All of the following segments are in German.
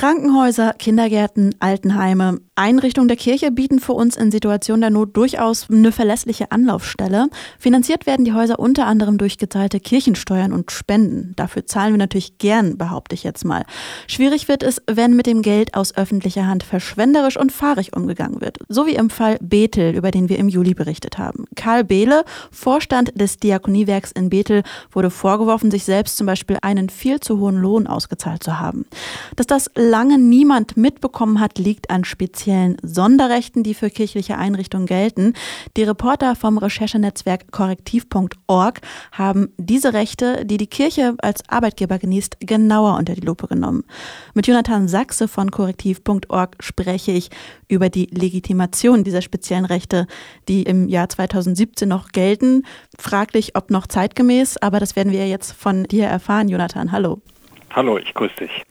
Krankenhäuser, Kindergärten, Altenheime, Einrichtungen der Kirche bieten für uns in Situationen der Not durchaus eine verlässliche Anlaufstelle. Finanziert werden die Häuser unter anderem durch gezahlte Kirchensteuern und Spenden. Dafür zahlen wir natürlich gern, behaupte ich jetzt mal. Schwierig wird es, wenn mit dem Geld aus öffentlicher Hand verschwenderisch und fahrig umgegangen wird. So wie im Fall Bethel, über den wir im Juli berichtet haben. Karl Behle, Vorstand des Diakoniewerks in Bethel, wurde vorgeworfen, sich selbst zum Beispiel einen viel zu hohen Lohn ausgezahlt zu haben. Dass das lange niemand mitbekommen hat, liegt an speziellen Sonderrechten, die für kirchliche Einrichtungen gelten. Die Reporter vom Recherchenetzwerk korrektiv.org haben diese Rechte, die die Kirche als Arbeitgeber genießt, genauer unter die Lupe genommen. Mit Jonathan Sachse von korrektiv.org spreche ich über die Legitimation dieser speziellen Rechte, die im Jahr 2017 noch gelten. Fraglich, ob noch zeitgemäß, aber das werden wir jetzt von dir erfahren, Jonathan. Hallo. Hallo, ich grüße dich.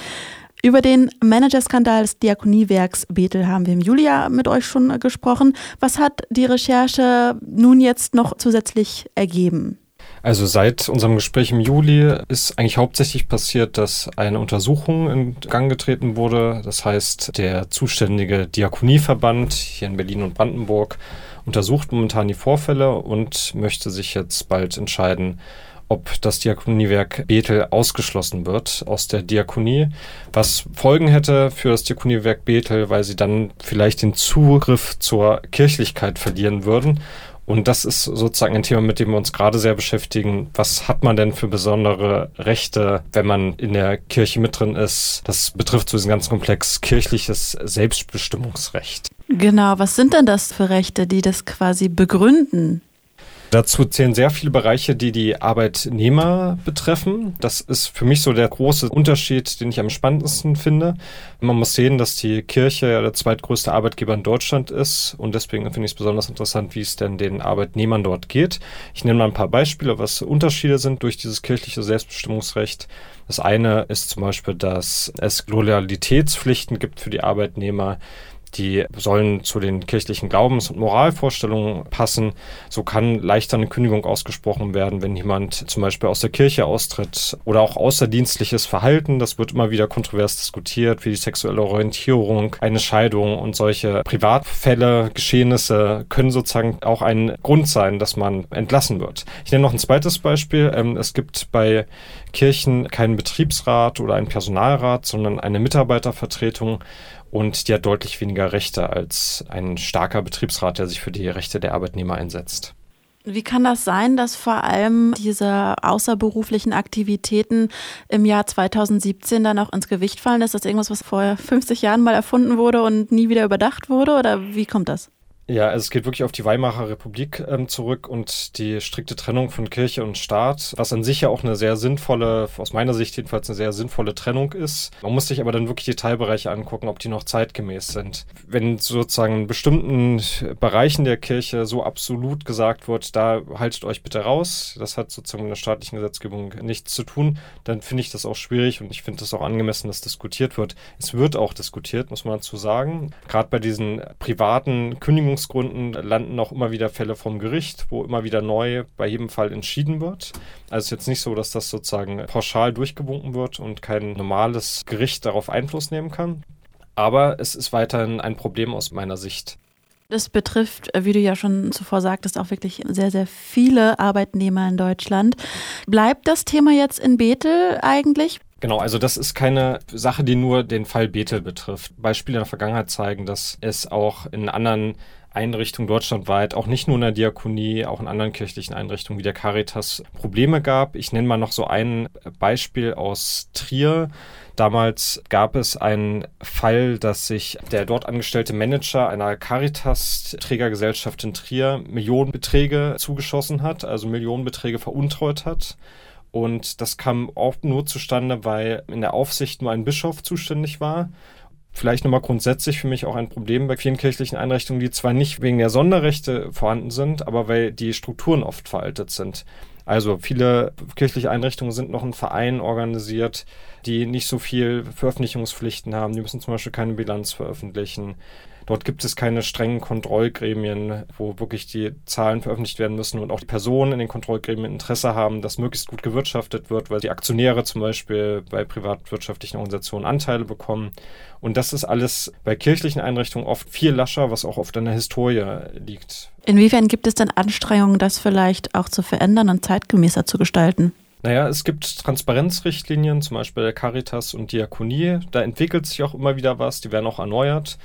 Über den Managerskandal des Diakoniewerks Bethel haben wir im Julia mit euch schon gesprochen. Was hat die Recherche nun jetzt noch zusätzlich ergeben? Also seit unserem Gespräch im Juli ist eigentlich hauptsächlich passiert, dass eine Untersuchung in Gang getreten wurde. Das heißt, der zuständige Diakonieverband hier in Berlin und Brandenburg untersucht momentan die Vorfälle und möchte sich jetzt bald entscheiden, ob das Diakoniewerk Bethel ausgeschlossen wird aus der Diakonie, was Folgen hätte für das Diakoniewerk Bethel, weil sie dann vielleicht den Zugriff zur Kirchlichkeit verlieren würden. Und das ist sozusagen ein Thema, mit dem wir uns gerade sehr beschäftigen. Was hat man denn für besondere Rechte, wenn man in der Kirche mit drin ist? Das betrifft so diesen ganzen Komplex kirchliches Selbstbestimmungsrecht. Genau, was sind denn das für Rechte, die das quasi begründen? Dazu zählen sehr viele Bereiche, die die Arbeitnehmer betreffen. Das ist für mich so der große Unterschied, den ich am spannendsten finde. Man muss sehen, dass die Kirche ja der zweitgrößte Arbeitgeber in Deutschland ist und deswegen finde ich es besonders interessant, wie es denn den Arbeitnehmern dort geht. Ich nenne mal ein paar Beispiele, was Unterschiede sind durch dieses kirchliche Selbstbestimmungsrecht. Das eine ist zum Beispiel, dass es Loyalitätspflichten gibt für die Arbeitnehmer die sollen zu den kirchlichen Glaubens- und Moralvorstellungen passen. So kann leichter eine Kündigung ausgesprochen werden, wenn jemand zum Beispiel aus der Kirche austritt oder auch außerdienstliches Verhalten. Das wird immer wieder kontrovers diskutiert, wie die sexuelle Orientierung, eine Scheidung und solche Privatfälle, Geschehnisse können sozusagen auch ein Grund sein, dass man entlassen wird. Ich nenne noch ein zweites Beispiel. Ähm, es gibt bei Kirchen keinen Betriebsrat oder einen Personalrat, sondern eine Mitarbeitervertretung und die hat deutlich weniger Rechte als ein starker Betriebsrat, der sich für die Rechte der Arbeitnehmer einsetzt. Wie kann das sein, dass vor allem diese außerberuflichen Aktivitäten im Jahr 2017 dann auch ins Gewicht fallen? Ist das irgendwas, was vor 50 Jahren mal erfunden wurde und nie wieder überdacht wurde? Oder wie kommt das? Ja, also es geht wirklich auf die Weimarer Republik ähm, zurück und die strikte Trennung von Kirche und Staat, was an sich ja auch eine sehr sinnvolle, aus meiner Sicht jedenfalls eine sehr sinnvolle Trennung ist. Man muss sich aber dann wirklich die Teilbereiche angucken, ob die noch zeitgemäß sind. Wenn sozusagen in bestimmten Bereichen der Kirche so absolut gesagt wird, da haltet euch bitte raus, das hat sozusagen mit der staatlichen Gesetzgebung nichts zu tun, dann finde ich das auch schwierig und ich finde es auch angemessen, dass diskutiert wird. Es wird auch diskutiert, muss man dazu sagen. Gerade bei diesen privaten Kündigungen Berufungsgründen landen auch immer wieder Fälle vom Gericht, wo immer wieder neu bei jedem Fall entschieden wird. Also es ist jetzt nicht so, dass das sozusagen pauschal durchgewunken wird und kein normales Gericht darauf Einfluss nehmen kann. Aber es ist weiterhin ein Problem aus meiner Sicht. Das betrifft, wie du ja schon zuvor sagtest, auch wirklich sehr, sehr viele Arbeitnehmer in Deutschland. Bleibt das Thema jetzt in Bethel eigentlich? Genau, also das ist keine Sache, die nur den Fall Bethel betrifft. Beispiele in der Vergangenheit zeigen, dass es auch in anderen Einrichtungen deutschlandweit, auch nicht nur in der Diakonie, auch in anderen kirchlichen Einrichtungen wie der Caritas Probleme gab. Ich nenne mal noch so ein Beispiel aus Trier. Damals gab es einen Fall, dass sich der dort angestellte Manager einer Caritas-Trägergesellschaft in Trier Millionenbeträge zugeschossen hat, also Millionenbeträge veruntreut hat. Und das kam auch nur zustande, weil in der Aufsicht nur ein Bischof zuständig war vielleicht nochmal grundsätzlich für mich auch ein Problem bei vielen kirchlichen Einrichtungen, die zwar nicht wegen der Sonderrechte vorhanden sind, aber weil die Strukturen oft veraltet sind. Also viele kirchliche Einrichtungen sind noch in Vereinen organisiert, die nicht so viel Veröffentlichungspflichten haben. Die müssen zum Beispiel keine Bilanz veröffentlichen. Dort gibt es keine strengen Kontrollgremien, wo wirklich die Zahlen veröffentlicht werden müssen und auch die Personen in den Kontrollgremien Interesse haben, dass möglichst gut gewirtschaftet wird, weil die Aktionäre zum Beispiel bei privatwirtschaftlichen Organisationen Anteile bekommen. Und das ist alles bei kirchlichen Einrichtungen oft viel lascher, was auch oft an der Historie liegt. Inwiefern gibt es denn Anstrengungen, das vielleicht auch zu verändern und zeitgemäßer zu gestalten? Naja, es gibt Transparenzrichtlinien, zum Beispiel der Caritas und Diakonie. Da entwickelt sich auch immer wieder was, die werden auch erneuert.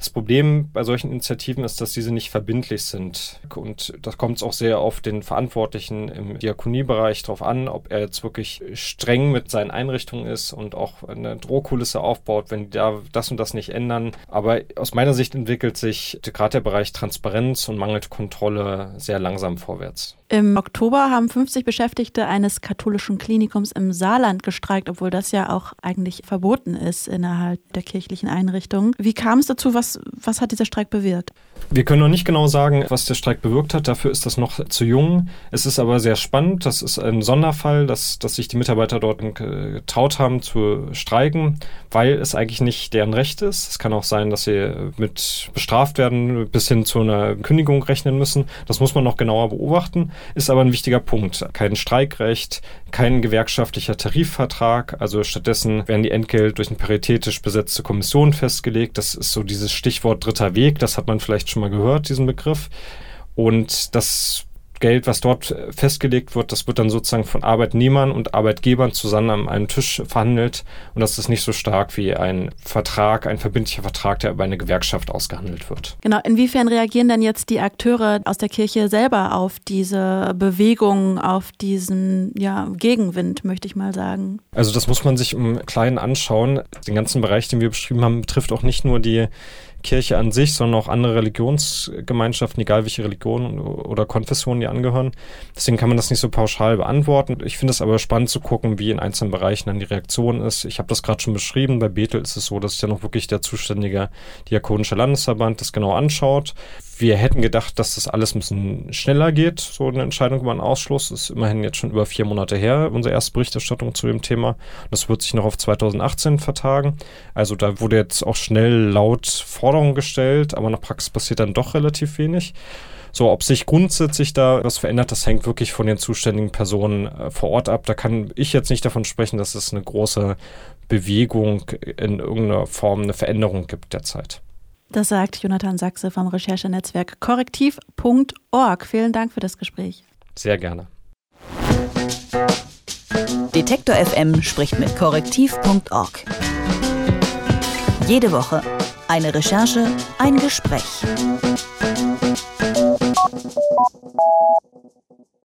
Das Problem bei solchen Initiativen ist, dass diese nicht verbindlich sind. Und das kommt es auch sehr auf den Verantwortlichen im Diakoniebereich drauf an, ob er jetzt wirklich streng mit seinen Einrichtungen ist und auch eine Drohkulisse aufbaut, wenn die da das und das nicht ändern. Aber aus meiner Sicht entwickelt sich gerade der Bereich Transparenz und mangelt Kontrolle sehr langsam vorwärts. Im Oktober haben 50 Beschäftigte eines katholischen Klinikums im Saarland gestreikt, obwohl das ja auch eigentlich verboten ist innerhalb der kirchlichen Einrichtungen. Wie kam es dazu? Was, was hat dieser Streik bewirkt? Wir können noch nicht genau sagen, was der Streik bewirkt hat. Dafür ist das noch zu jung. Es ist aber sehr spannend. Das ist ein Sonderfall, dass, dass sich die Mitarbeiter dort getraut haben zu streiken, weil es eigentlich nicht deren Recht ist. Es kann auch sein, dass sie mit bestraft werden, bis hin zu einer Kündigung rechnen müssen. Das muss man noch genauer beobachten, ist aber ein wichtiger Punkt. Kein Streikrecht, kein gewerkschaftlicher Tarifvertrag. Also stattdessen werden die Entgelt durch eine paritätisch besetzte Kommission festgelegt. Das ist so dieses Stichwort dritter Weg. Das hat man vielleicht schon mal gehört, diesen Begriff. Und das Geld, was dort festgelegt wird, das wird dann sozusagen von Arbeitnehmern und Arbeitgebern zusammen an einem Tisch verhandelt. Und das ist nicht so stark wie ein Vertrag, ein verbindlicher Vertrag, der über eine Gewerkschaft ausgehandelt wird. Genau. Inwiefern reagieren denn jetzt die Akteure aus der Kirche selber auf diese Bewegung, auf diesen ja, Gegenwind, möchte ich mal sagen? Also das muss man sich im Kleinen anschauen. Den ganzen Bereich, den wir beschrieben haben, betrifft auch nicht nur die Kirche an sich, sondern auch andere Religionsgemeinschaften, egal welche Religion oder Konfessionen die angehören. Deswegen kann man das nicht so pauschal beantworten. Ich finde es aber spannend zu gucken, wie in einzelnen Bereichen dann die Reaktion ist. Ich habe das gerade schon beschrieben. Bei Bethel ist es so, dass ja noch wirklich der zuständige Diakonische Landesverband das genau anschaut. Wir hätten gedacht, dass das alles ein bisschen schneller geht. So eine Entscheidung über einen Ausschluss ist immerhin jetzt schon über vier Monate her, unsere erste Berichterstattung zu dem Thema. Das wird sich noch auf 2018 vertagen. Also da wurde jetzt auch schnell laut Forderungen gestellt, aber der Praxis passiert dann doch relativ wenig. So, ob sich grundsätzlich da was verändert, das hängt wirklich von den zuständigen Personen äh, vor Ort ab. Da kann ich jetzt nicht davon sprechen, dass es eine große Bewegung in irgendeiner Form, eine Veränderung gibt derzeit. Das sagt Jonathan Sachse vom Recherchenetzwerk korrektiv.org. Vielen Dank für das Gespräch. Sehr gerne. Detektor FM spricht mit korrektiv.org. Jede Woche eine Recherche, ein Gespräch.